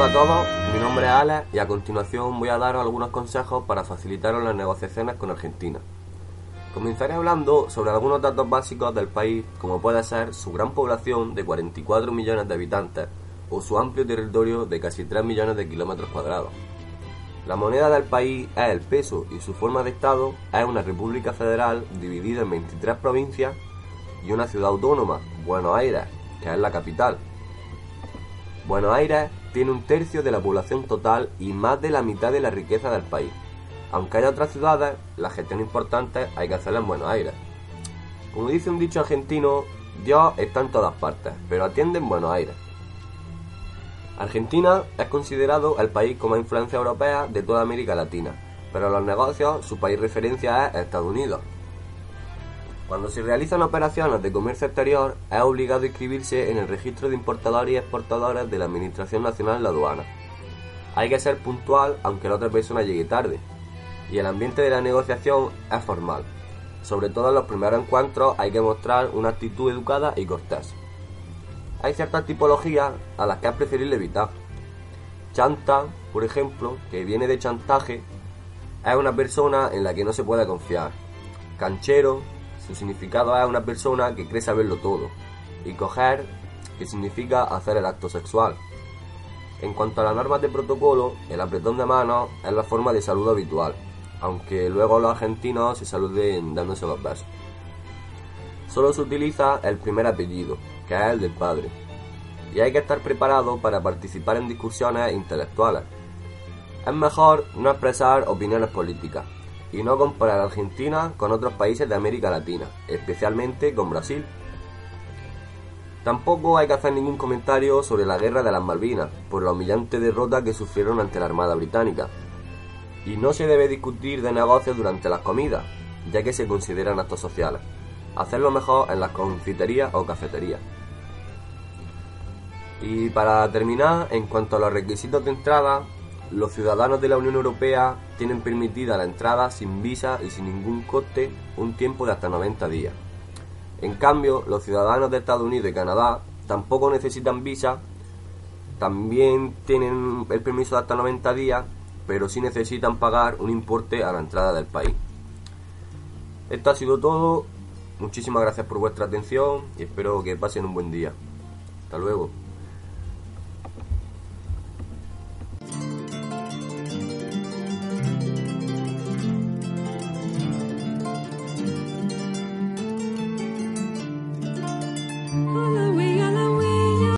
Hola a todos, mi nombre es Alex y a continuación voy a daros algunos consejos para facilitaros las negociaciones con Argentina. Comenzaré hablando sobre algunos datos básicos del país, como puede ser su gran población de 44 millones de habitantes o su amplio territorio de casi 3 millones de kilómetros cuadrados. La moneda del país es el peso y su forma de Estado es una república federal dividida en 23 provincias y una ciudad autónoma, Buenos Aires, que es la capital. Buenos Aires tiene un tercio de la población total y más de la mitad de la riqueza del país. Aunque haya otras ciudades, la gestión importante hay que hacerla en Buenos Aires. Como dice un dicho argentino, Dios está en todas partes, pero atiende en Buenos Aires. Argentina es considerado el país con más influencia europea de toda América Latina, pero en los negocios su país referencia es Estados Unidos. Cuando se realizan operaciones de comercio exterior, es obligado inscribirse en el registro de importadores y exportadores de la Administración Nacional de la Aduana. Hay que ser puntual aunque la otra persona llegue tarde, y el ambiente de la negociación es formal. Sobre todo en los primeros encuentros hay que mostrar una actitud educada y cortés. Hay ciertas tipologías a las que es preferible evitar. Chanta, por ejemplo, que viene de chantaje, es una persona en la que no se puede confiar. Canchero, su significado es una persona que cree saberlo todo. Y coger, que significa hacer el acto sexual. En cuanto a las normas de protocolo, el apretón de manos es la forma de saludo habitual, aunque luego los argentinos se saluden dándose los besos. Solo se utiliza el primer apellido, que es el del padre, y hay que estar preparado para participar en discusiones intelectuales. Es mejor no expresar opiniones políticas, y no comparar Argentina con otros países de América Latina, especialmente con Brasil. Tampoco hay que hacer ningún comentario sobre la guerra de las Malvinas, por la humillante derrota que sufrieron ante la Armada Británica. Y no se debe discutir de negocios durante las comidas, ya que se consideran actos sociales. Hacerlo mejor en las confiterías o cafeterías. Y para terminar, en cuanto a los requisitos de entrada, los ciudadanos de la Unión Europea tienen permitida la entrada sin visa y sin ningún coste un tiempo de hasta 90 días. En cambio, los ciudadanos de Estados Unidos y Canadá tampoco necesitan visa, también tienen el permiso de hasta 90 días, pero sí necesitan pagar un importe a la entrada del país. Esto ha sido todo. Muchísimas gracias por vuestra atención y espero que pasen un buen día. Hasta luego.